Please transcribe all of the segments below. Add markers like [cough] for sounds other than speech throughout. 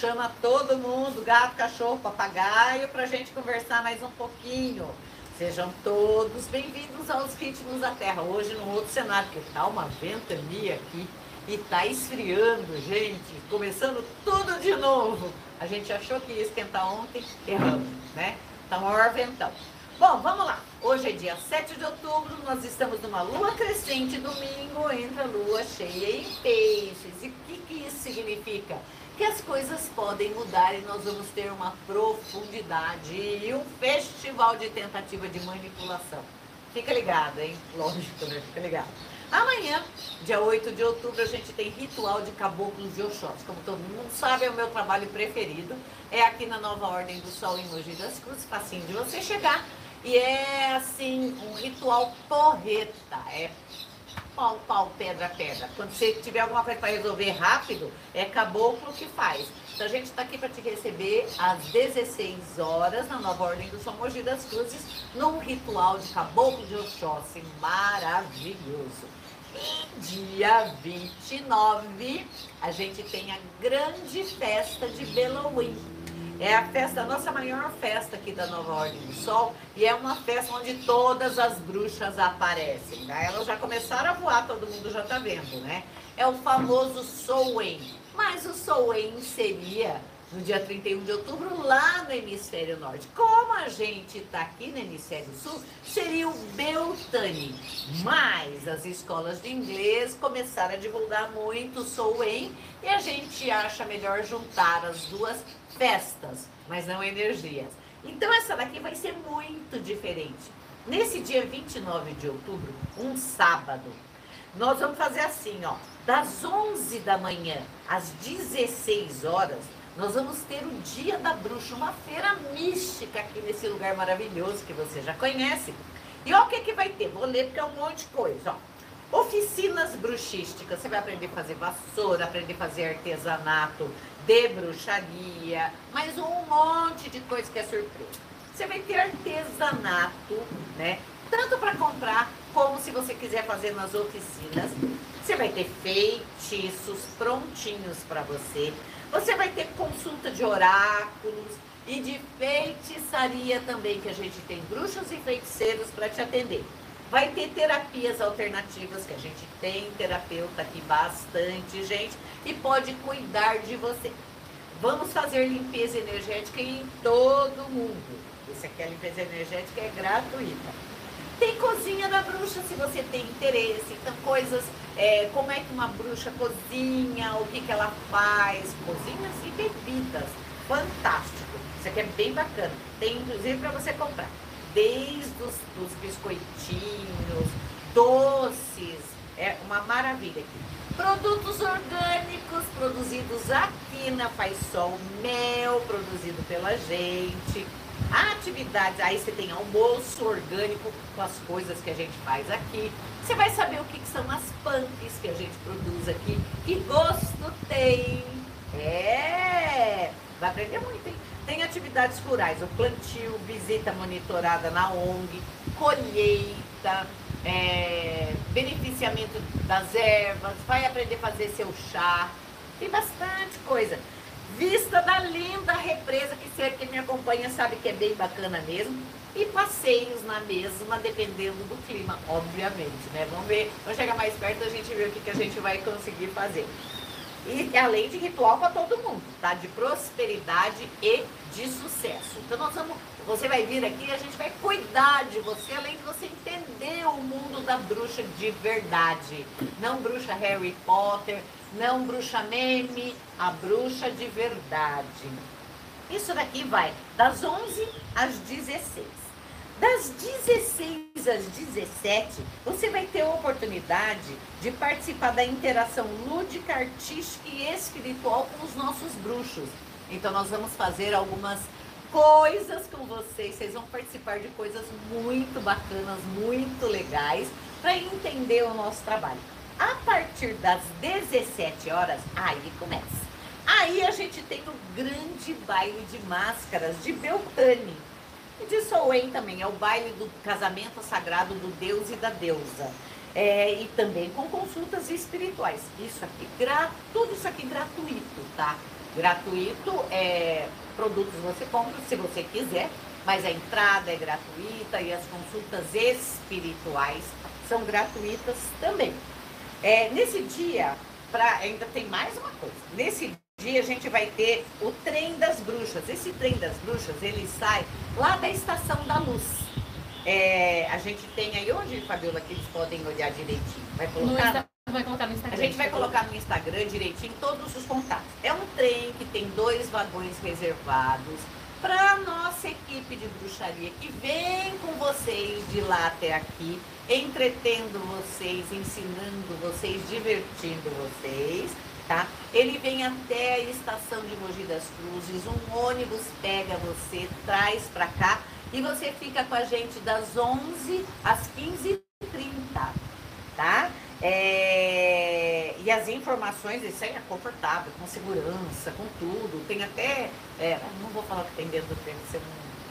chama todo mundo, gato, cachorro, papagaio, para a gente conversar mais um pouquinho. Sejam todos bem-vindos aos Ritmos da Terra. Hoje num outro cenário, porque tá uma ventania aqui e tá esfriando, gente. Começando tudo de novo. A gente achou que ia esquentar ontem, erramos, né? Tá um maior ventão. Bom, vamos lá. Hoje é dia 7 de outubro, nós estamos numa lua crescente, domingo entra lua cheia em peixes. E o que, que isso significa? Que as coisas podem mudar e nós vamos ter uma profundidade e um festival de tentativa de manipulação. Fica ligado, hein? Lógico, né? Fica ligado. Amanhã, dia 8 de outubro, a gente tem ritual de caboclos de Oxóssi. Como todo mundo sabe, é o meu trabalho preferido. É aqui na Nova Ordem do Sol, em Mogi das Cruzes, facinho de você chegar. E é, assim, um ritual porreta. É pau, pau, pedra, pedra. Quando você tiver alguma coisa para resolver rápido, é caboclo que faz. Então a gente está aqui para te receber às 16 horas na Nova Ordem do São Mogi das Cruzes, num ritual de caboclo de Oxóssi maravilhoso. E dia 29 a gente tem a grande festa de Belouim é a festa, a nossa maior festa aqui da Nova Ordem do Sol. E é uma festa onde todas as bruxas aparecem. Né? Elas já começaram a voar, todo mundo já está vendo, né? É o famoso Soen. Mas o Soen seria no dia 31 de outubro, lá no hemisfério norte. Como a gente está aqui no hemisfério sul, seria o Beltane. Mas as escolas de inglês começaram a divulgar muito o Soen e a gente acha melhor juntar as duas festas, mas não energias. Então essa daqui vai ser muito diferente. Nesse dia 29 de outubro, um sábado, nós vamos fazer assim, ó, das 11 da manhã às 16 horas, nós vamos ter o Dia da Bruxa, uma feira mística aqui nesse lugar maravilhoso que você já conhece. E olha o que, que vai ter, vou ler porque é um monte de coisa, ó. Oficinas bruxísticas, você vai aprender a fazer vassoura, aprender a fazer artesanato, de bruxaria, mais um monte de coisa que é surpresa. Você vai ter artesanato, né? Tanto para comprar como se você quiser fazer nas oficinas. Você vai ter feitiços prontinhos para você. Você vai ter consulta de oráculos e de feitiçaria também, que a gente tem bruxos e feiticeiros para te atender. Vai ter terapias alternativas, que a gente tem terapeuta aqui bastante, gente, e pode cuidar de você. Vamos fazer limpeza energética em todo mundo. Isso aqui, a limpeza energética é gratuita. Tem cozinha da bruxa, se você tem interesse. Então, coisas, é, como é que uma bruxa cozinha, o que, que ela faz. Cozinhas e bebidas. Fantástico. Isso aqui é bem bacana. Tem, inclusive, para você comprar desde os dos biscoitinhos, doces, é uma maravilha aqui. Produtos orgânicos produzidos aqui na Faz Sol, mel produzido pela gente. Atividades, aí você tem almoço orgânico com as coisas que a gente faz aqui. Você vai saber o que, que são as punks que a gente produz aqui. Que gosto tem! É! Vai aprender muito, hein? Tem atividades rurais, o plantio, visita monitorada na ONG, colheita, é, beneficiamento das ervas, vai aprender a fazer seu chá, tem bastante coisa. Vista da linda represa, que você que me acompanha sabe que é bem bacana mesmo. E passeios na mesma, dependendo do clima, obviamente, né? Vamos ver, vamos chegar mais perto, a gente vê o que, que a gente vai conseguir fazer. E além de ritual para todo mundo, tá? De prosperidade e de sucesso. Então nós vamos, você vai vir aqui e a gente vai cuidar de você, além de você entender o mundo da bruxa de verdade. Não bruxa Harry Potter, não bruxa meme, a bruxa de verdade. Isso daqui vai das 11 às 16. Das 16 às 17, você vai ter a oportunidade de participar da interação lúdica, artística e espiritual com os nossos bruxos. Então, nós vamos fazer algumas coisas com vocês. Vocês vão participar de coisas muito bacanas, muito legais, para entender o nosso trabalho. A partir das 17 horas, aí começa. Aí a gente tem o grande baile de máscaras de Beltane e de Soen também, é o baile do casamento sagrado do Deus e da deusa. É, e também com consultas espirituais. Isso aqui, gra, tudo isso aqui gratuito, tá? Gratuito, é, produtos você compra se você quiser, mas a entrada é gratuita e as consultas espirituais são gratuitas também. É, nesse dia, pra, ainda tem mais uma coisa. Nesse dia a gente vai ter o trem das bruxas. Esse trem das bruxas, ele sai lá da Estação da Luz. É, a gente tem aí onde, Fabiola, que eles podem olhar direitinho. Vai colocar? vai colocar no Instagram. A gente vai colocar no Instagram direitinho todos os contatos. É um trem que tem dois vagões reservados para nossa equipe de bruxaria que vem com vocês de lá até aqui, entretendo vocês, ensinando vocês, divertindo vocês, tá? Ele vem até a estação de Mogi das Cruzes, um ônibus pega você, traz para cá e você fica com a gente das 11 às 15h30, tá? É, e as informações, isso aí é confortável, com segurança, com tudo. Tem até. É, não vou falar que tem dentro do trem, você não,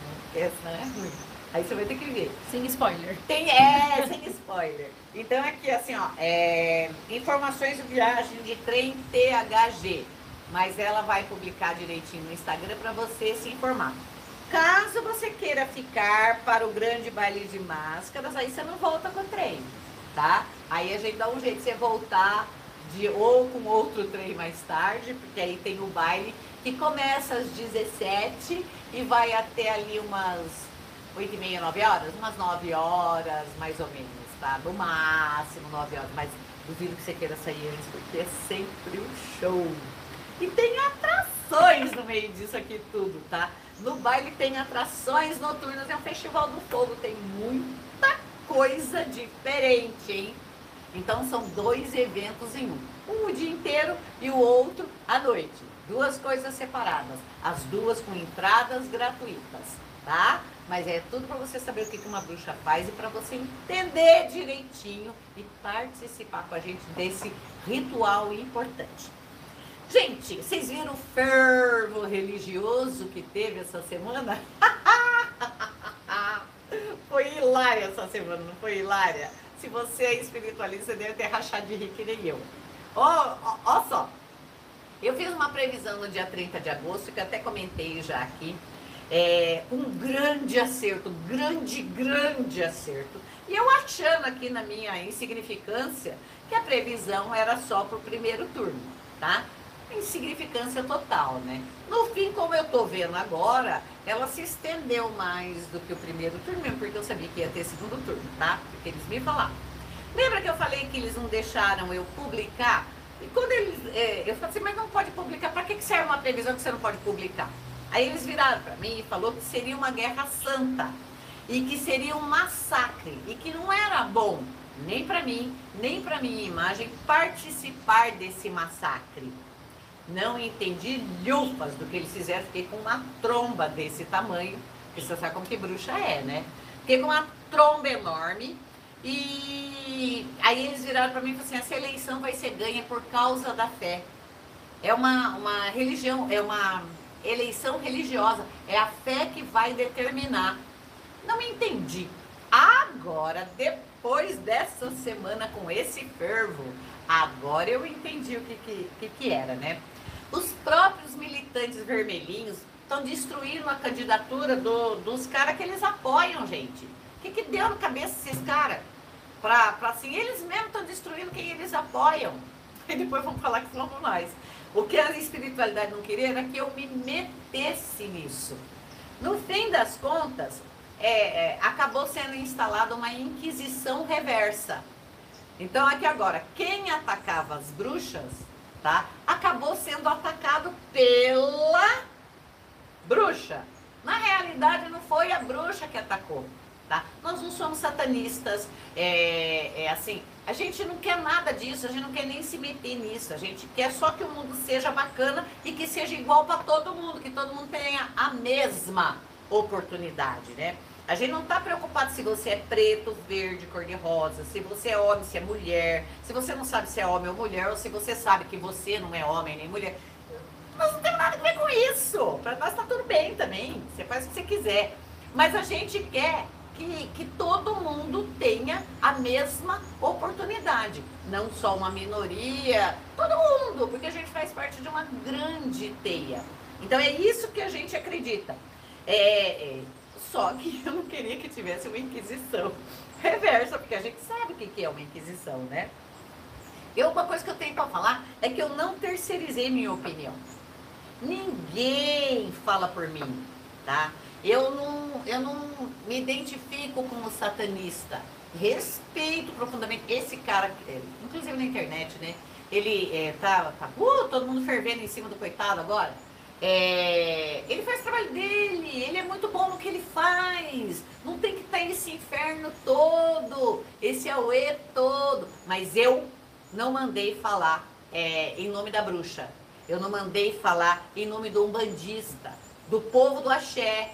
não quer, né? Aí você vai ter que ver. Sem spoiler. Tem, é, sem spoiler. Então aqui assim, ó, é, informações de viagem de trem THG. Mas ela vai publicar direitinho no Instagram para você se informar. Caso você queira ficar para o grande baile de máscaras, aí você não volta com o trem tá? Aí a gente dá um jeito de você voltar de ou com outro trem mais tarde, porque aí tem o baile que começa às 17 e vai até ali umas 8 e meia, 9 horas, umas 9 horas mais ou menos, tá? No máximo 9 horas, mas duvido que você queira sair antes, porque é sempre um show. E tem atrações no meio disso aqui tudo, tá? No baile tem atrações noturnas, é um festival do fogo, tem muita coisa diferente, hein? Então são dois eventos em um. Um o dia inteiro e o outro à noite. Duas coisas separadas. As duas com entradas gratuitas, tá? Mas é tudo para você saber o que uma bruxa faz e para você entender direitinho e participar com a gente desse ritual importante. Gente, vocês viram o fervo religioso que teve essa semana? [laughs] Foi hilária essa semana, não foi hilária? Se você é espiritualista, deve ter rachado de rir que nem eu. Ó, ó, ó só. Eu fiz uma previsão no dia 30 de agosto, que até comentei já aqui. É, um grande acerto, grande, grande acerto. E eu achando aqui na minha insignificância que a previsão era só para o primeiro turno, tá? insignificância total, né? No fim, como eu tô vendo agora, ela se estendeu mais do que o primeiro turno, mesmo porque eu sabia que ia ter segundo turno, tá? Porque eles me falaram. Lembra que eu falei que eles não deixaram eu publicar? E quando eles. É, eu falei assim, mas não pode publicar, para que, que serve uma previsão que você não pode publicar? Aí eles viraram para mim e falou que seria uma guerra santa e que seria um massacre e que não era bom nem para mim, nem para minha imagem participar desse massacre. Não entendi lhufas do que eles fizeram. Fiquei com uma tromba desse tamanho. Porque você sabe como que bruxa é, né? Fiquei com uma tromba enorme. E aí eles viraram para mim e falaram assim: essa eleição vai ser ganha por causa da fé. É uma, uma religião, é uma eleição religiosa. É a fé que vai determinar. Não entendi. Agora, depois dessa semana com esse fervo, agora eu entendi o que, que, que, que era, né? Os próprios militantes vermelhinhos estão destruindo a candidatura do, dos caras que eles apoiam, gente. O que, que deu na cabeça desses caras? Para assim, eles mesmos estão destruindo quem eles apoiam. [laughs] E depois vão falar que somos nós. O que a espiritualidade não queria era que eu me metesse nisso. No fim das contas, é, é, acabou sendo instalada uma inquisição reversa. Então, aqui agora, quem atacava as bruxas tá? Acabou sendo atacado pela bruxa. Na realidade, não foi a bruxa que atacou, tá? Nós não somos satanistas, é, é assim, a gente não quer nada disso, a gente não quer nem se meter nisso, a gente quer só que o mundo seja bacana e que seja igual para todo mundo, que todo mundo tenha a mesma oportunidade, né? A gente não está preocupado se você é preto, verde, cor-de-rosa, se você é homem, se é mulher, se você não sabe se é homem ou mulher, ou se você sabe que você não é homem nem mulher. Nós não temos nada a ver com isso. Para nós está tudo bem também. Você faz o que você quiser. Mas a gente quer que, que todo mundo tenha a mesma oportunidade. Não só uma minoria, todo mundo, porque a gente faz parte de uma grande teia. Então é isso que a gente acredita. É, é, só que [laughs] eu não queria que tivesse uma inquisição [laughs] reversa, porque a gente sabe o que é uma inquisição, né? Eu, uma coisa que eu tenho para falar é que eu não terceirizei minha opinião. Ninguém fala por mim, tá? Eu não, eu não me identifico como satanista. Respeito profundamente esse cara, é, inclusive na internet, né? Ele é, tá, tá uh, todo mundo fervendo em cima do coitado agora. É, ele faz o trabalho dele, ele é muito bom no que ele faz. Não tem que estar nesse inferno todo, esse auê todo. Mas eu não mandei falar é, em nome da bruxa. Eu não mandei falar em nome do umbandista, do povo do axé,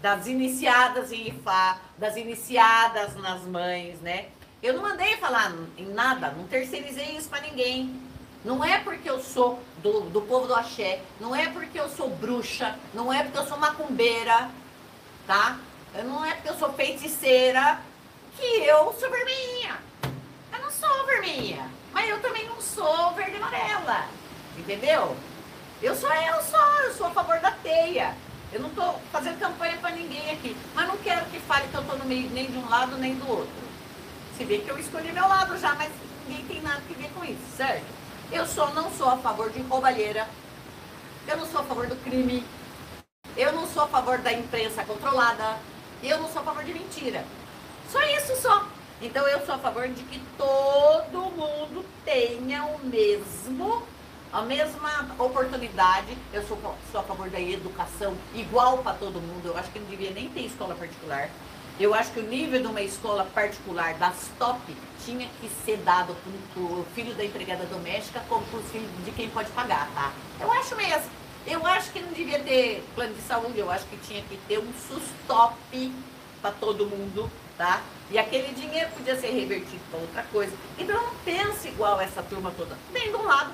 das iniciadas em Ifá, das iniciadas nas mães, né? Eu não mandei falar em nada, não terceirizei isso para ninguém. Não é porque eu sou do, do povo do axé, não é porque eu sou bruxa, não é porque eu sou macumbeira, tá? Não é porque eu sou feiticeira que eu sou vermelhinha. Eu não sou vermelha, mas eu também não sou verde e amarela, entendeu? Eu sou eu só, eu sou a favor da teia. Eu não estou fazendo campanha para ninguém aqui, mas não quero que fale que eu estou no meio nem de um lado nem do outro. Se vê que eu escolhi meu lado já, mas ninguém tem nada que ver com isso, certo? Eu só não sou a favor de roubalheira, eu não sou a favor do crime, eu não sou a favor da imprensa controlada, eu não sou a favor de mentira. Só isso só. Então eu sou a favor de que todo mundo tenha o mesmo a mesma oportunidade. Eu sou, sou a favor da educação igual para todo mundo. Eu acho que não devia nem ter escola particular. Eu acho que o nível de uma escola particular das top tinha que ser dado para o filho da empregada doméstica como para os filhos de quem pode pagar, tá? Eu acho mesmo. Eu acho que não devia ter plano de saúde, eu acho que tinha que ter um sustop para todo mundo, tá? E aquele dinheiro podia ser revertido para outra coisa. Então não pense igual essa turma toda, nem de um lado,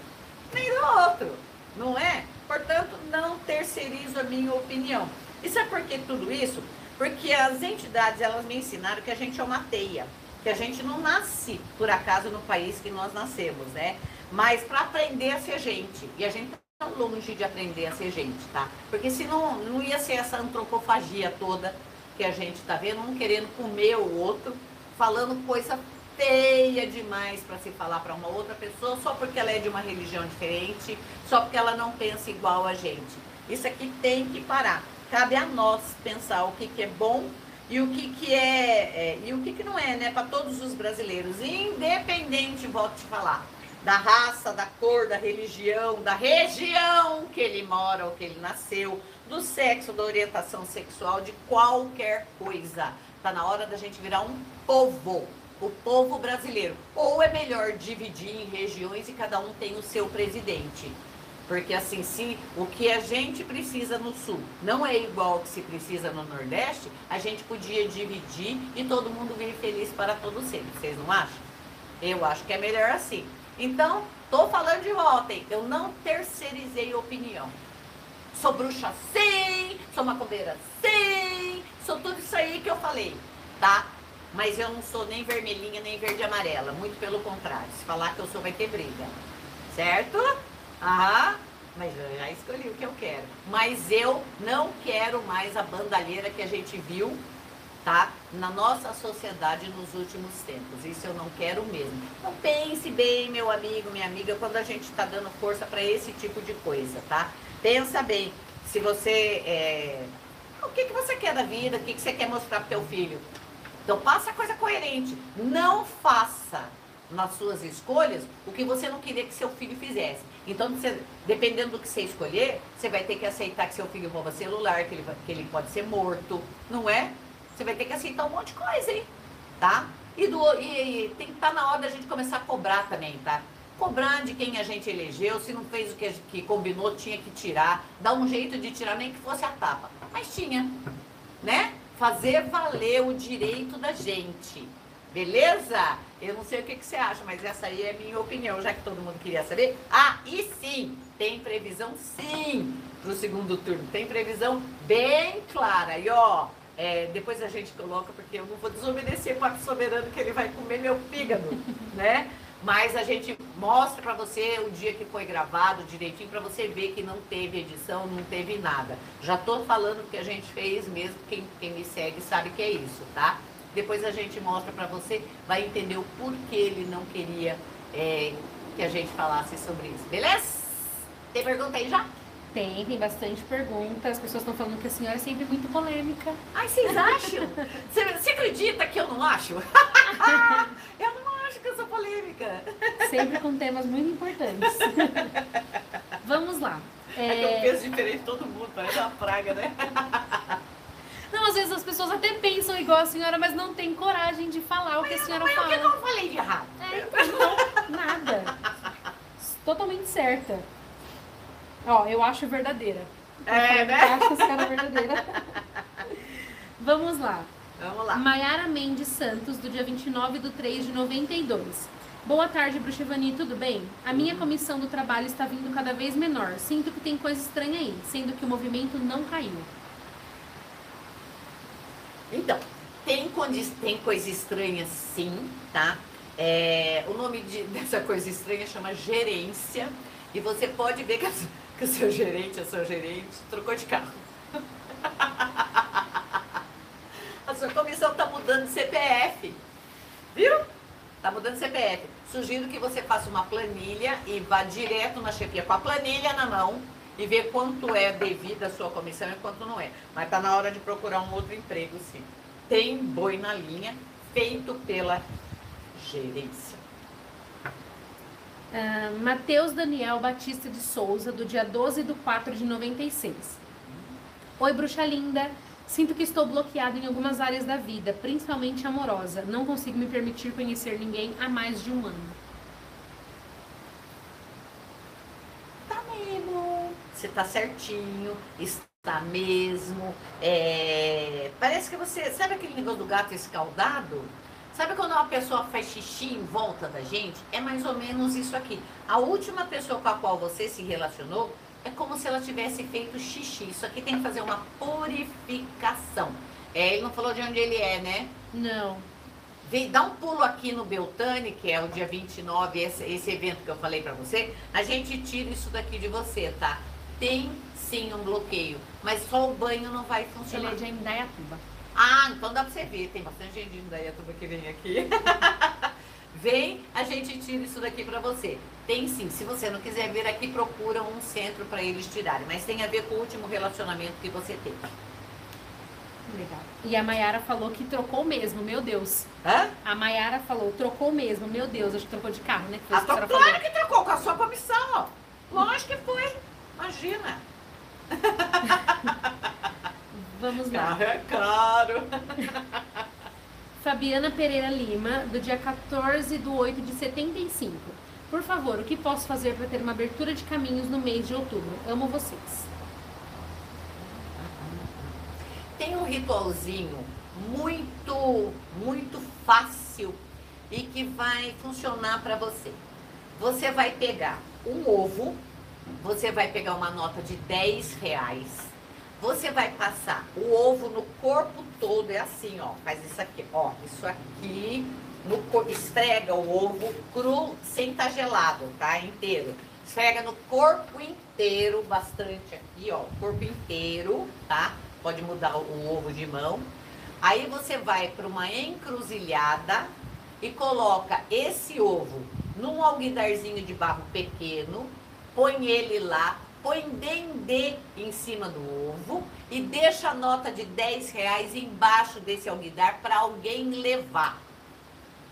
nem do outro, não é? Portanto, não terceirizo a minha opinião. E sabe por que tudo isso? Porque as entidades, elas me ensinaram que a gente é uma teia, que a gente não nasce por acaso no país que nós nascemos, né? Mas para aprender a ser gente. E a gente tá longe de aprender a ser gente, tá? Porque senão não ia ser essa antropofagia toda que a gente tá vendo, um querendo comer o outro, falando coisa feia demais para se falar para uma outra pessoa só porque ela é de uma religião diferente, só porque ela não pensa igual a gente. Isso aqui tem que parar. Cabe a nós pensar o que, que é bom e o que, que é, é e o que, que não é, né, para todos os brasileiros, independente, volto te falar, da raça, da cor, da religião, da região que ele mora ou que ele nasceu, do sexo, da orientação sexual, de qualquer coisa. Tá na hora da gente virar um povo o povo brasileiro. Ou é melhor dividir em regiões e cada um tem o seu presidente. Porque assim, se o que a gente precisa no sul não é igual ao que se precisa no Nordeste, a gente podia dividir e todo mundo vir feliz para todos sempre. Vocês não acham? Eu acho que é melhor assim. Então, tô falando de votem. Eu não terceirizei opinião. Sou bruxa sim, sou macumbeira sim, sou tudo isso aí que eu falei, tá? Mas eu não sou nem vermelhinha, nem verde amarela. Muito pelo contrário. Se falar que eu sou, vai ter briga. Certo? Ah, mas eu já escolhi o que eu quero. Mas eu não quero mais a bandalheira que a gente viu, tá? Na nossa sociedade nos últimos tempos. Isso eu não quero mesmo. Então pense bem, meu amigo, minha amiga, quando a gente está dando força para esse tipo de coisa, tá? Pensa bem. Se você. É... O que, que você quer da vida? O que, que você quer mostrar pro teu filho? Então faça coisa coerente. Não faça nas suas escolhas o que você não queria que seu filho fizesse. Então, você, dependendo do que você escolher, você vai ter que aceitar que seu filho rouba celular, que ele, que ele pode ser morto, não é? Você vai ter que aceitar um monte de coisa, hein? Tá? E, do, e, e tem que estar tá na hora da gente começar a cobrar também, tá? Cobrar de quem a gente elegeu, se não fez o que, que combinou, tinha que tirar. Dá um jeito de tirar, nem que fosse a tapa. Mas tinha, né? Fazer valer o direito da gente. Beleza? Eu não sei o que, que, você acha, mas essa aí é a minha opinião, já que todo mundo queria saber. Ah, e sim, tem previsão sim para o segundo turno. Tem previsão bem clara. E ó, É, depois a gente coloca, porque eu não vou desobedecer para o soberano que ele vai comer meu fígado, [laughs] né? Mas a gente mostra para você o dia que foi gravado direitinho para você ver que não teve edição, não teve nada. Já tô falando que a gente fez mesmo, quem, quem me segue sabe que é isso, tá? Depois a gente mostra para você, vai entender o porquê ele não queria é, que a gente falasse sobre isso, beleza? Tem pergunta aí já? Tem, tem bastante perguntas. As pessoas estão falando que a senhora é sempre muito polêmica. Ai, vocês acham? Você, você acredita que eu não acho? [laughs] eu não acho que eu sou polêmica. Sempre com temas muito importantes. [laughs] Vamos lá. É, é que eu penso diferente todo mundo, parece uma praga, né? [laughs] Não, às vezes as pessoas até pensam igual a senhora, mas não tem coragem de falar o que a senhora mas fala. Mas eu não falei de errado. É, então, nada. Totalmente certa. Ó, eu acho verdadeira. É, né? Eu acho a senhora verdadeira. [laughs] Vamos lá. Vamos lá. Maiara Mendes Santos, do dia 29 de 3 de 92. Boa tarde, Bruxevani, tudo bem? A minha comissão do trabalho está vindo cada vez menor. Sinto que tem coisa estranha aí, sendo que o movimento não caiu. Então, tem, tem coisa estranha sim, tá? É, o nome de, [laughs] dessa coisa estranha chama gerência. E você pode ver que, a, que o seu gerente, a sua gerente, trocou de carro. [laughs] A sua comissão está mudando de CPF. Viu? Está mudando de CPF. Sugiro que você faça uma planilha e vá direto na chefia com a planilha na mão e ver quanto é devido à sua comissão e quanto não é. Mas está na hora de procurar um outro emprego, sim. Tem boi na linha, feito pela gerência. Uh, Matheus Daniel Batista de Souza, do dia 12 de 4 de 96. Oi, bruxa linda. Sinto que estou bloqueado em algumas áreas da vida, principalmente amorosa. Não consigo me permitir conhecer ninguém há mais de um ano. Tá mesmo. Você tá certinho, está mesmo. É... Parece que você. Sabe aquele negócio do gato escaldado? Sabe quando uma pessoa faz xixi em volta da gente? É mais ou menos isso aqui. A última pessoa com a qual você se relacionou é como se ela tivesse feito xixi. Isso aqui tem que fazer uma purificação. É, ele não falou de onde ele é, né? Não. Vem, dá um pulo aqui no Beltane, que é o dia 29, esse, esse evento que eu falei para você. A gente tira isso daqui de você, tá? Tem sim um bloqueio, mas só o banho não vai funcionar. Ele é de Indaiatuba. Ah, então dá pra você ver. Tem bastante gente de Indaiatuba que vem aqui. [laughs] vem, a gente tira isso daqui pra você. Tem sim. Se você não quiser vir aqui, procura um centro para eles tirarem. Mas tem a ver com o último relacionamento que você teve. Legal. E a Mayara falou que trocou mesmo, meu Deus. Hã? A Mayara falou, trocou mesmo, meu Deus, acho que trocou de carro, né? Que ah, claro falou. que trocou, com a sua comissão, ó. Lógico que foi. Imagina. [laughs] Vamos lá. Carro é caro. [laughs] Fabiana Pereira Lima, do dia 14 de 8 de 75. Por favor, o que posso fazer para ter uma abertura de caminhos no mês de outubro? Amo vocês. Tem um ritualzinho muito, muito fácil e que vai funcionar para você. Você vai pegar um ovo, você vai pegar uma nota de 10 reais você vai passar o ovo no corpo todo, é assim, ó. Faz isso aqui, ó. Isso aqui, no esfrega o ovo cru, sem estar tá gelado, tá? Inteiro. Esfrega no corpo inteiro, bastante aqui, ó. Corpo inteiro, tá? Pode mudar o ovo de mão. Aí você vai para uma encruzilhada e coloca esse ovo num alguidarzinho de barro pequeno, põe ele lá, põe dendê em cima do ovo e deixa a nota de 10 reais embaixo desse alguidar para alguém levar,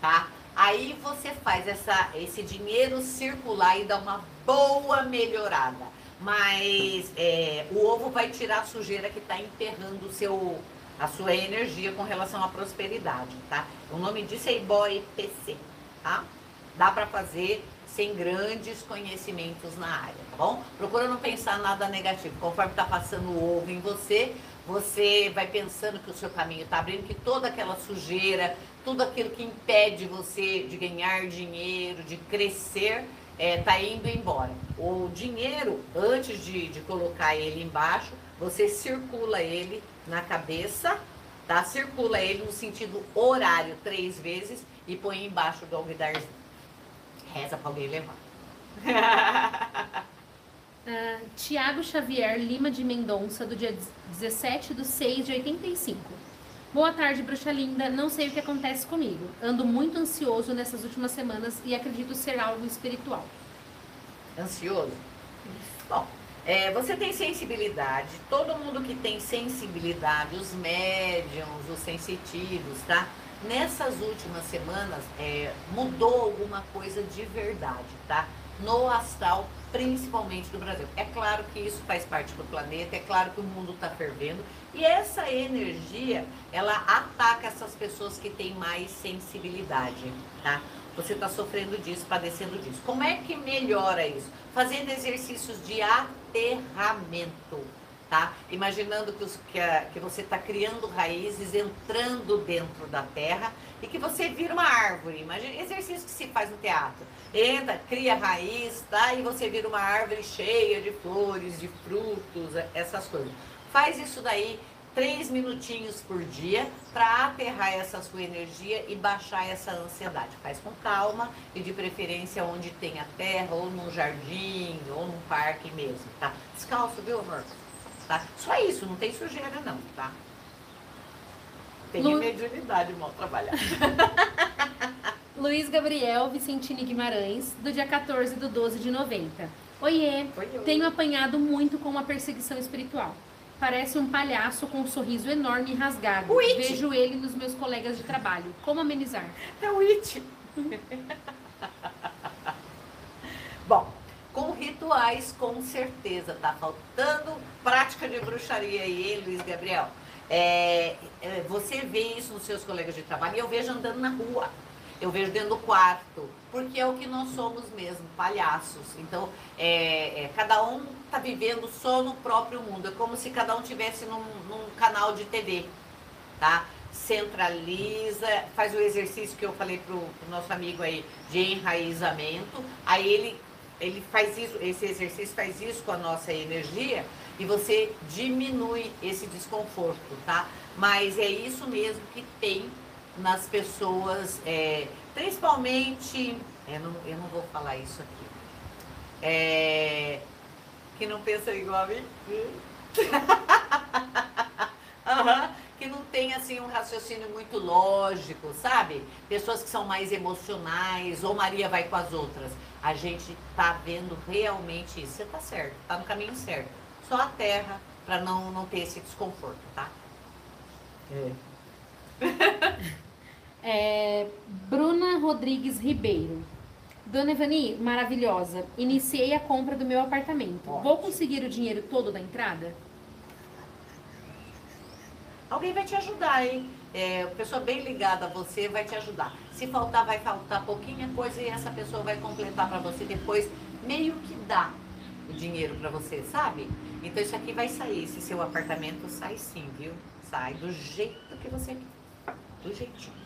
tá? Aí você faz essa, esse dinheiro circular e dá uma boa melhorada. Mas é, o ovo vai tirar a sujeira que está enterrando o seu, a sua energia com relação à prosperidade, tá? O nome disso é Iboe PC, tá? Dá para fazer sem grandes conhecimentos na área, tá bom? Procura não pensar nada negativo. Conforme está passando o ovo em você, você vai pensando que o seu caminho está abrindo, que toda aquela sujeira, tudo aquilo que impede você de ganhar dinheiro, de crescer, é, indo embora. O dinheiro, antes de, de colocar ele embaixo, você circula ele na cabeça, tá? Circula ele no sentido horário três vezes e põe embaixo do alvidarzinho. Reza para alguém levar. [laughs] Uh, Tiago Xavier Lima de Mendonça, do dia 17 de 6 de 85. Boa tarde, bruxa linda. Não sei o que acontece comigo. Ando muito ansioso nessas últimas semanas e acredito ser algo espiritual. Ansioso? Bom, é, você tem sensibilidade. Todo mundo que tem sensibilidade, os médiums, os sensitivos, tá? Nessas últimas semanas, é, mudou alguma coisa de verdade, tá? No astral principalmente do Brasil. É claro que isso faz parte do planeta, é claro que o mundo está fervendo e essa energia ela ataca essas pessoas que têm mais sensibilidade, tá? Você está sofrendo disso, padecendo disso. Como é que melhora isso? Fazendo exercícios de aterramento, tá? Imaginando que, os, que, a, que você está criando raízes, entrando dentro da terra e que você vira uma árvore. Imagina exercício que se faz no teatro entra, cria raiz, tá? E você vira uma árvore cheia de flores, de frutos, essas coisas. Faz isso daí três minutinhos por dia para aterrar essa sua energia e baixar essa ansiedade. Faz com calma e de preferência onde tem a terra, ou num jardim, ou num parque mesmo, tá? Descalço, viu, amor? Tá? Só isso, não tem sujeira não, tá? Tem Lu... mediunidade mal trabalhada. [laughs] Luiz Gabriel Vicentini Guimarães, do dia 14 do 12 de 90. Oiê, Oi, tenho apanhado muito com uma perseguição espiritual. Parece um palhaço com um sorriso enorme e rasgado. Vejo ele nos meus colegas de trabalho. Como amenizar? É o It. [laughs] Bom, rituais, com certeza. Tá faltando prática de bruxaria aí, Luiz Gabriel. É, é, você vê isso nos seus colegas de trabalho e eu vejo andando na rua eu vejo dentro do quarto, porque é o que nós somos mesmo, palhaços. Então, é, é, cada um está vivendo só no próprio mundo. É como se cada um tivesse num, num canal de TV, tá? Centraliza, faz o exercício que eu falei pro, pro nosso amigo aí de enraizamento. Aí ele, ele faz isso, esse exercício faz isso com a nossa energia e você diminui esse desconforto, tá? Mas é isso mesmo que tem nas pessoas, é, principalmente, eu é, não, eu não vou falar isso aqui, é, que não pensa igual a mim. [laughs] uhum, que não tem assim um raciocínio muito lógico, sabe? Pessoas que são mais emocionais, ou Maria vai com as outras. A gente tá vendo realmente isso. Você tá certo, tá no caminho certo. Só a terra para não, não ter esse desconforto, tá? É. [laughs] É, Bruna Rodrigues Ribeiro. Dona Evani, maravilhosa. Iniciei a compra do meu apartamento. Ótimo. Vou conseguir o dinheiro todo da entrada? Alguém vai te ajudar, hein? É, pessoa bem ligada a você vai te ajudar. Se faltar, vai faltar pouquinha coisa e essa pessoa vai completar para você depois, meio que dá o dinheiro para você, sabe? Então isso aqui vai sair. Esse seu apartamento sai sim, viu? Sai do jeito que você quer. Do jeitinho.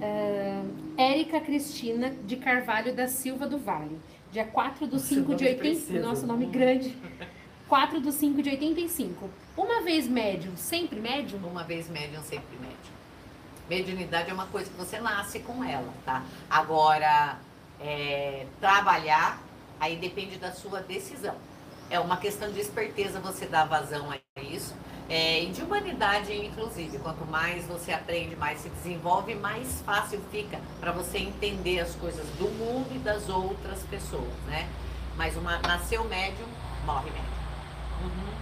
Uh, Érica Cristina de Carvalho da Silva do Vale, dia 4 do 5 de 85. Nossa, nome grande. 4 do 5 de 85. Uma vez médium, sempre médium? Uma vez médium, sempre médium. Mediunidade é uma coisa que você nasce com ela, tá? Agora, é, trabalhar, aí depende da sua decisão. É uma questão de esperteza você dar vazão a isso é, e de humanidade, inclusive. Quanto mais você aprende, mais se desenvolve, mais fácil fica para você entender as coisas do mundo e das outras pessoas, né? Mas uma nasceu médium, morre médium. Uhum.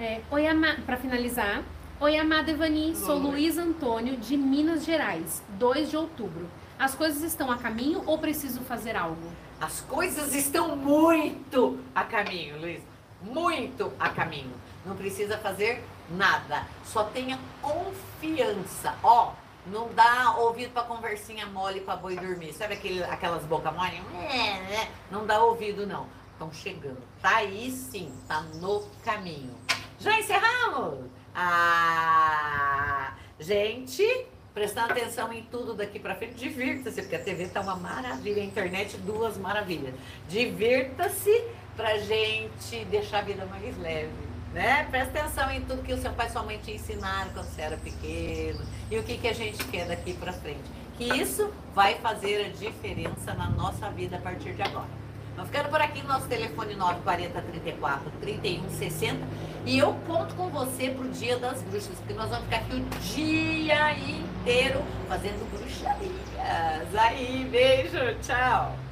É, oi, para finalizar. Oi, amada Evani, sou Luiz Antônio, de Minas Gerais, 2 de outubro. As coisas estão a caminho ou preciso fazer algo? As coisas estão muito a caminho, Luiz. Muito a caminho. Não precisa fazer nada. Só tenha confiança. Ó, não dá ouvido para conversinha mole para boi dormir. Sabe aquele, aquelas boca mole? Não dá ouvido, não. Estão chegando. Tá aí sim, tá no caminho. Já encerramos? Ah, gente, prestando atenção em tudo daqui para frente, divirta-se, porque a TV tá uma maravilha, a internet duas maravilhas. Divirta-se pra gente deixar a vida mais leve Né? Presta atenção em tudo que o seu pai e sua mãe te ensinaram quando você era pequeno. E o que, que a gente quer daqui para frente. Que isso vai fazer a diferença na nossa vida a partir de agora. Vamos ficando por aqui, nosso telefone 940 34 31 60. E eu conto com você pro Dia das Bruxas, porque nós vamos ficar aqui o dia inteiro fazendo bruxarias. Aí, beijo, tchau.